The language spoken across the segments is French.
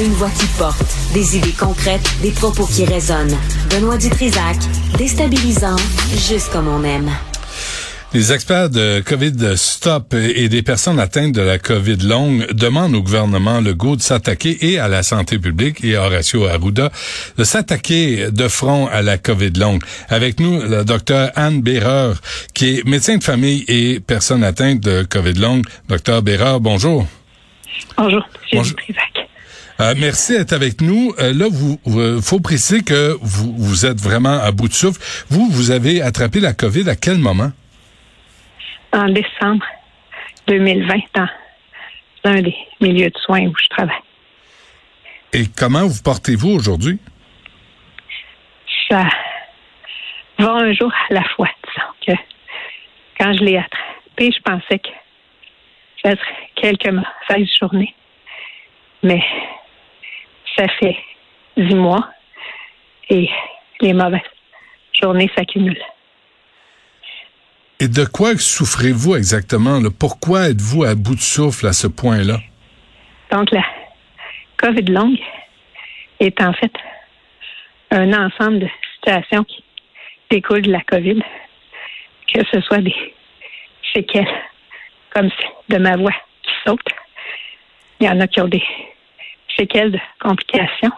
Une voix qui porte, des idées concrètes, des propos qui résonnent. Benoît Dutrisac, déstabilisant, juste comme on aime. Les experts de COVID Stop et des personnes atteintes de la COVID longue demandent au gouvernement Legault de s'attaquer et à la santé publique et à Horacio Arruda de s'attaquer de front à la COVID longue. Avec nous, le docteur Anne Béreur, qui est médecin de famille et personne atteinte de COVID longue. Docteur Béreur, bonjour. Bonjour, bonjour. Euh, merci d'être avec nous. Euh, là, vous, faut préciser que vous, vous êtes vraiment à bout de souffle. Vous, vous avez attrapé la COVID à quel moment? en décembre 2020 dans un des milieux de soins où je travaille. Et comment vous portez-vous aujourd'hui? Ça va un jour à la fois. Disons que quand je l'ai attrapé, je pensais que ça serait quelques mauvaises journées. Mais ça fait dix mois et les mauvaises journées s'accumulent. Et de quoi souffrez-vous exactement? Pourquoi êtes-vous à bout de souffle à ce point-là? Donc, la COVID longue est en fait un ensemble de situations qui découlent de la COVID, que ce soit des séquelles comme de ma voix qui saute. Il y en a qui ont des séquelles de complications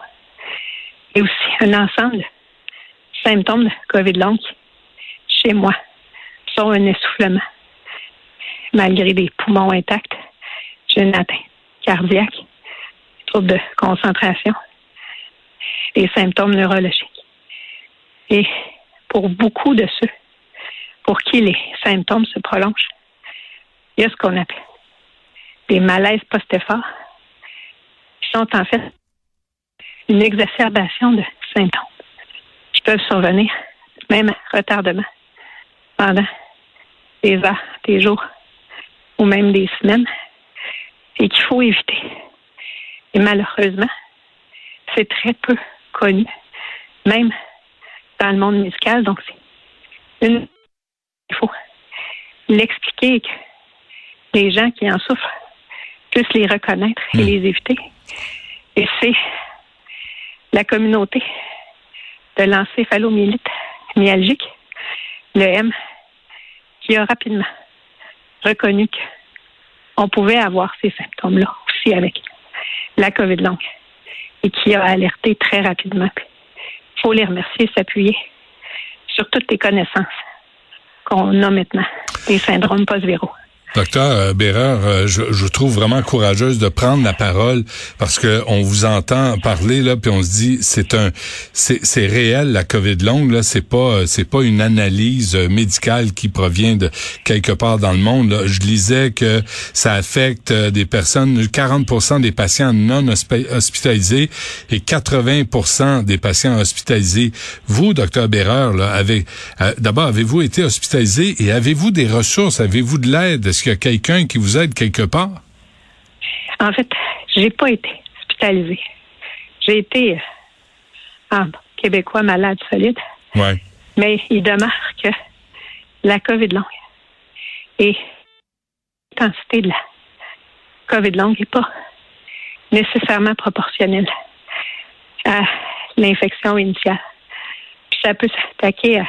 et aussi un ensemble de symptômes de COVID longue chez moi un essoufflement. Malgré des poumons intacts, j'ai une atteinte cardiaque, troubles de concentration, des symptômes neurologiques. Et pour beaucoup de ceux pour qui les symptômes se prolongent, il y a ce qu'on appelle des malaises post-efforts, qui sont en fait une exacerbation de symptômes qui peuvent survenir, même retardement, pendant des heures, des jours ou même des semaines et qu'il faut éviter. Et malheureusement, c'est très peu connu, même dans le monde médical. Donc, c'est une. Il faut l'expliquer que les gens qui en souffrent puissent les reconnaître et hmm. les éviter. Et c'est la communauté de l'encéphalomyélite myalgique, le M, qui a rapidement reconnu qu'on pouvait avoir ces symptômes-là aussi avec la COVID longue et qui a alerté très rapidement. Il faut les remercier, s'appuyer sur toutes les connaissances qu'on a maintenant des syndromes post-viraux. Docteur euh, Bérard, euh, je, je trouve vraiment courageuse de prendre la parole parce que on vous entend parler là, puis on se dit c'est un c'est réel la COVID longue là, c'est pas euh, c'est pas une analyse médicale qui provient de quelque part dans le monde. Là. Je lisais que ça affecte des personnes, 40% des patients non hospitalisés et 80% des patients hospitalisés. Vous, docteur Bérard, là, avez d'abord avez-vous été hospitalisé et avez-vous des ressources, avez-vous de l'aide? Qu'il y a quelqu'un qui vous aide quelque part? En fait, j'ai pas été hospitalisée. J'ai été euh, un Québécois malade solide. Ouais. Mais il demeure que la COVID longue et l'intensité de la COVID longue n'est pas nécessairement proportionnelle à l'infection initiale. Puis ça peut s'attaquer à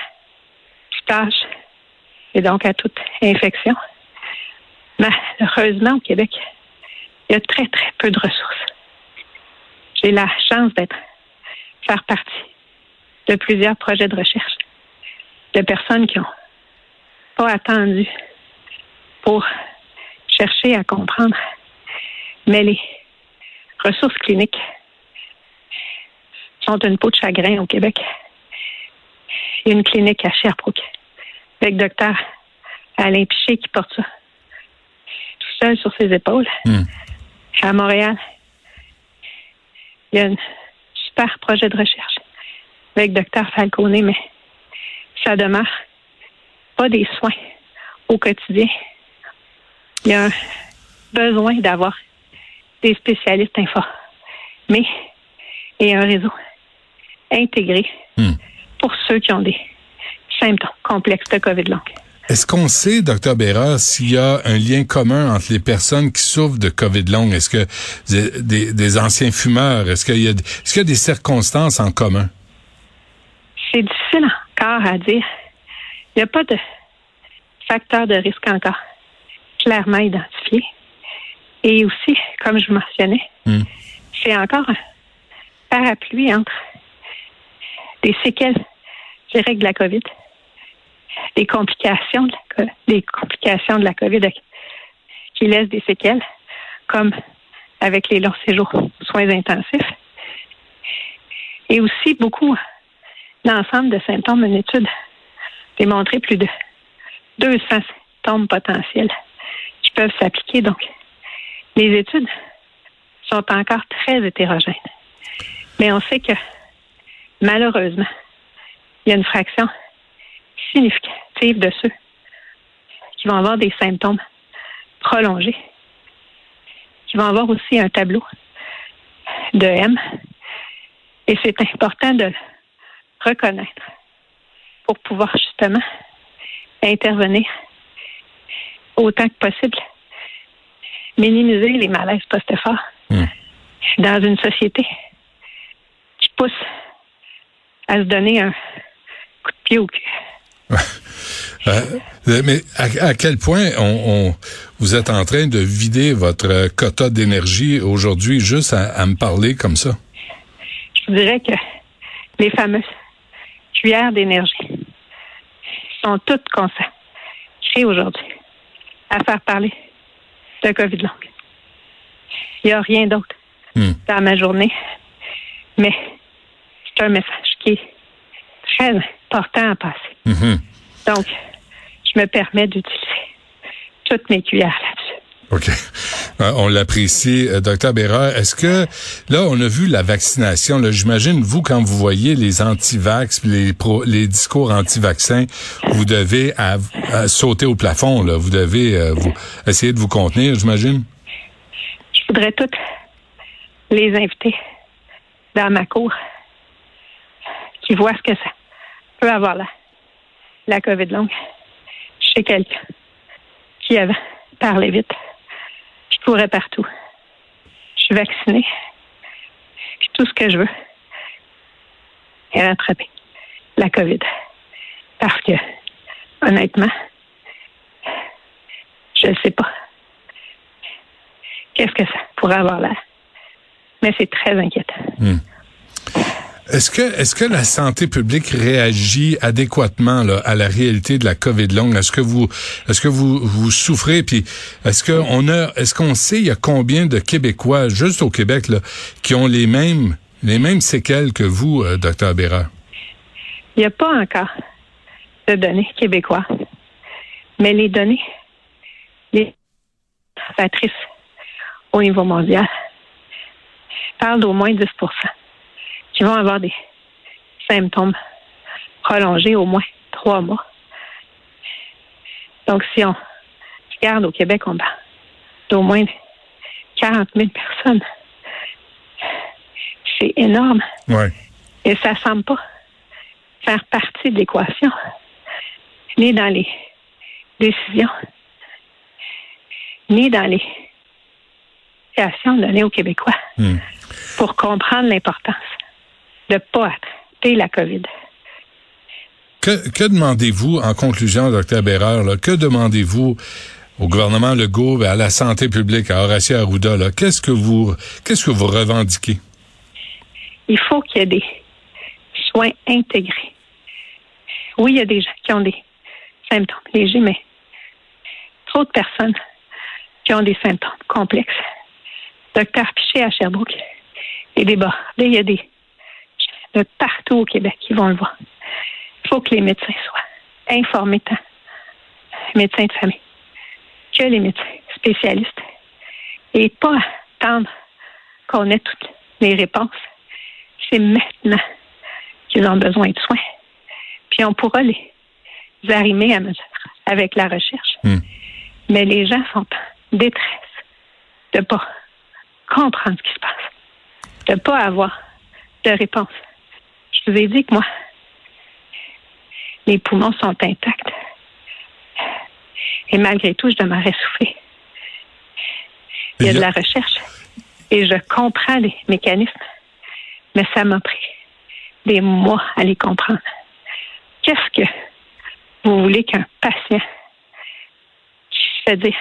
tout âge et donc à toute infection. Malheureusement, au Québec, il y a très, très peu de ressources. J'ai la chance d'être, faire partie de plusieurs projets de recherche de personnes qui n'ont pas attendu pour chercher à comprendre. Mais les ressources cliniques sont une peau de chagrin au Québec. Il y a une clinique à Sherbrooke avec docteur Alain Piché qui porte ça seul sur ses épaules. Hmm. À Montréal, il y a un super projet de recherche avec Dr Falcone, mais ça demeure pas des soins au quotidien. Il y a un besoin d'avoir des spécialistes informés et un réseau intégré Hmm. pour ceux qui ont des symptômes complexes de COVID long. Est-ce qu'on sait, docteur Bérard, s'il y a un lien commun entre les personnes qui souffrent de COVID long? Est-ce que des, des anciens fumeurs, est-ce qu'il y, a, est-ce qu'il y a des circonstances en commun? C'est difficile encore à dire. Il n'y a pas de facteur de risque encore clairement identifié. Et aussi, comme je mentionnais, Hmm. c'est encore un parapluie entre des séquelles, dirais, de la COVID, des complications de la, complications de la COVID qui laissent des séquelles, comme avec les longs séjours aux soins intensifs, et aussi beaucoup l'ensemble de symptômes. Une étude démontré plus de 200 symptômes potentiels qui peuvent s'appliquer. Donc, les études sont encore très hétérogènes. Mais on sait que, malheureusement, il y a une fraction significative de ceux qui vont avoir des symptômes prolongés, qui vont avoir aussi un tableau de M. Et c'est important de le reconnaître pour pouvoir justement intervenir autant que possible, minimiser les malaises post-efforts Hmm. dans une société qui pousse à se donner un coup de pied au cul. Euh, mais à, à quel point on, on- vous êtes en train de vider votre quota d'énergie aujourd'hui juste à, à me parler comme ça? Je vous dirais que les fameuses cuillères d'énergie sont toutes consacrées aujourd'hui à faire parler de COVID long. Il n'y a rien d'autre Hmm. dans ma journée, mais c'est un message qui est très important à passer. Mhm. Donc, je me permets d'utiliser toutes mes cuillères là-dessus. OK. Euh, on l'apprécie, euh, docteur Bérard. Est-ce que là, on a vu la vaccination. Là, j'imagine vous quand vous voyez les anti-vax, les pro, les discours anti-vaccins, vous devez à- à sauter au plafond. Là, vous devez euh, vous essayer de vous contenir, j'imagine? Je voudrais toutes les inviter dans ma cour qui voient ce que ça peut avoir là, la COVID longue chez quelqu'un qui avait parlé vite, qui courait partout. Je suis vaccinée. Puis tout ce que je veux est rattraper la COVID. Parce que, honnêtement, je ne sais pas qu'est-ce que ça pourrait avoir là. Mais c'est très inquiétant. Est-ce que est-ce que la santé publique réagit adéquatement là, à la réalité de la COVID longue? Est-ce que vous est-ce que vous vous souffrez? Puis est-ce que on a est-ce qu'on sait il y a combien de Québécois juste au Québec là qui ont les mêmes les mêmes séquelles que vous euh, docteur Bérard? Il n'y a pas encore de données québécoises, mais les données, les au niveau mondial parlent d'au moins 10 qui vont avoir des symptômes prolongés au moins trois mois. Donc, si on regarde au Québec, on parle d'au moins 40 000 personnes. C'est énorme. Ouais. Et ça semble pas faire partie de l'équation, ni dans les décisions, ni dans les données aux Québécois Hmm. pour comprendre l'importance de ne pas attraper la COVID. Que, que demandez-vous en conclusion, docteur Bérard, là, que demandez-vous au gouvernement Legault, et à la santé publique, à Horacio Arruda, là, qu'est-ce que vous qu'est-ce que vous revendiquez? Il faut qu'il y ait des soins intégrés. Oui, il y a des gens qui ont des symptômes légers, mais trop de personnes qui ont des symptômes complexes. Docteur Piché à Sherbrooke est débordé. Il y a des de partout au Québec qui vont le voir. Il faut que les médecins soient informés tant, médecins de famille, que les médecins spécialistes, et pas attendre qu'on ait toutes les réponses. C'est maintenant qu'ils ont besoin de soins. Puis on pourra les arrimer à mesure avec la recherche. Hmm. Mais les gens sont en détresse de ne pas comprendre ce qui se passe, de ne pas avoir de réponse. Je vous ai dit que moi, les poumons sont intacts. Et malgré tout, je demeurais souffler. Il y a de la recherche et je comprends les mécanismes, mais ça m'a pris des mois à les comprendre. Qu'est-ce que vous voulez qu'un patient qui se dire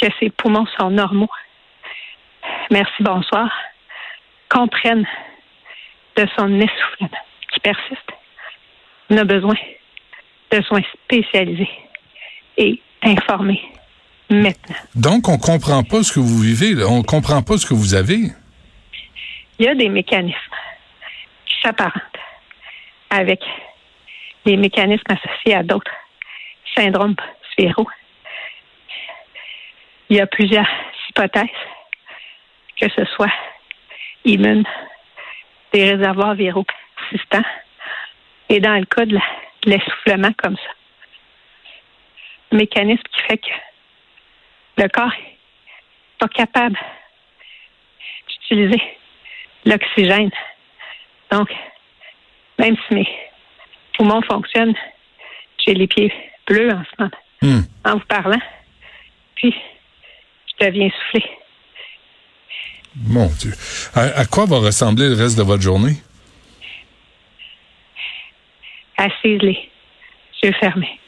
que ses poumons sont normaux, merci, bonsoir, comprenne de son essoufflement qui persiste. On a besoin de soins spécialisés et informés maintenant. Donc, on comprend pas ce que vous vivez, là. on comprend pas ce que vous avez. Il y a des mécanismes qui s'apparentent avec les mécanismes associés à d'autres syndromes sphéro. Il y a plusieurs hypothèses, que ce soit immunes, des réservoirs viraux persistants, et dans le cas de l'essoufflement comme ça. mécanisme qui fait que le corps n'est pas capable d'utiliser l'oxygène. Donc, même si mes poumons fonctionnent, j'ai les pieds bleus en ce moment, Hmm. en vous parlant. Puis, je deviens soufflé. Mon Dieu. À, à quoi va ressembler le reste de votre journée? Assise, les yeux fermés.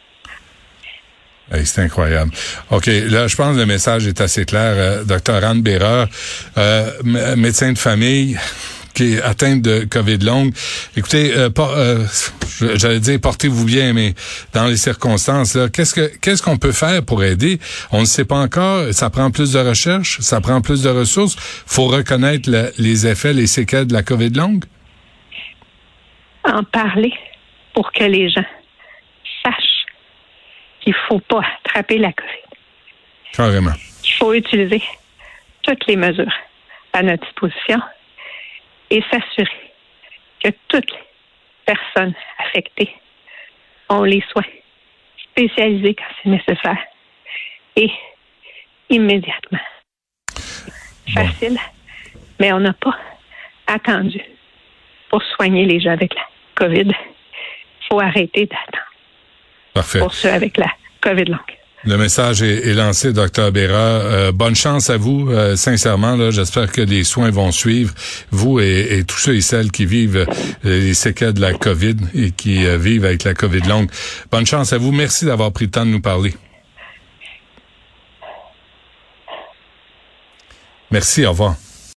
Hey, c'est incroyable. OK, là, je pense que le message est assez clair. Euh, Docteur Anne Bérard, euh, m- médecin de famille qui est atteinte de COVID longue. Écoutez, euh, euh, j'allais dire portez-vous bien, mais dans les circonstances, qu'est-ce que qu'est-ce qu'on peut faire pour aider? On ne sait pas encore. Ça prend plus de recherche, ça prend plus de ressources. faut reconnaître le- les effets, les séquelles de la COVID longue. En parler pour que les gens sachent qu'il ne faut pas attraper la COVID. Carrément. qu'il faut utiliser toutes les mesures à notre disposition et s'assurer que toutes les personnes affectées ont les soins spécialisés quand c'est nécessaire et immédiatement. Bon. Facile, mais on n'a pas attendu pour soigner les gens avec la COVID. Il faut arrêter d'attendre Parfait. pour ceux avec la COVID longue. Le message est, lancé, docteur Béra. Euh, bonne chance à vous, euh, sincèrement. J'espère que les soins vont suivre vous et, tous ceux et celles qui vivent euh, les séquelles de la COVID et qui vivent avec la COVID longue. Bonne chance à vous. Merci d'avoir pris le temps de nous parler. Merci. Au revoir.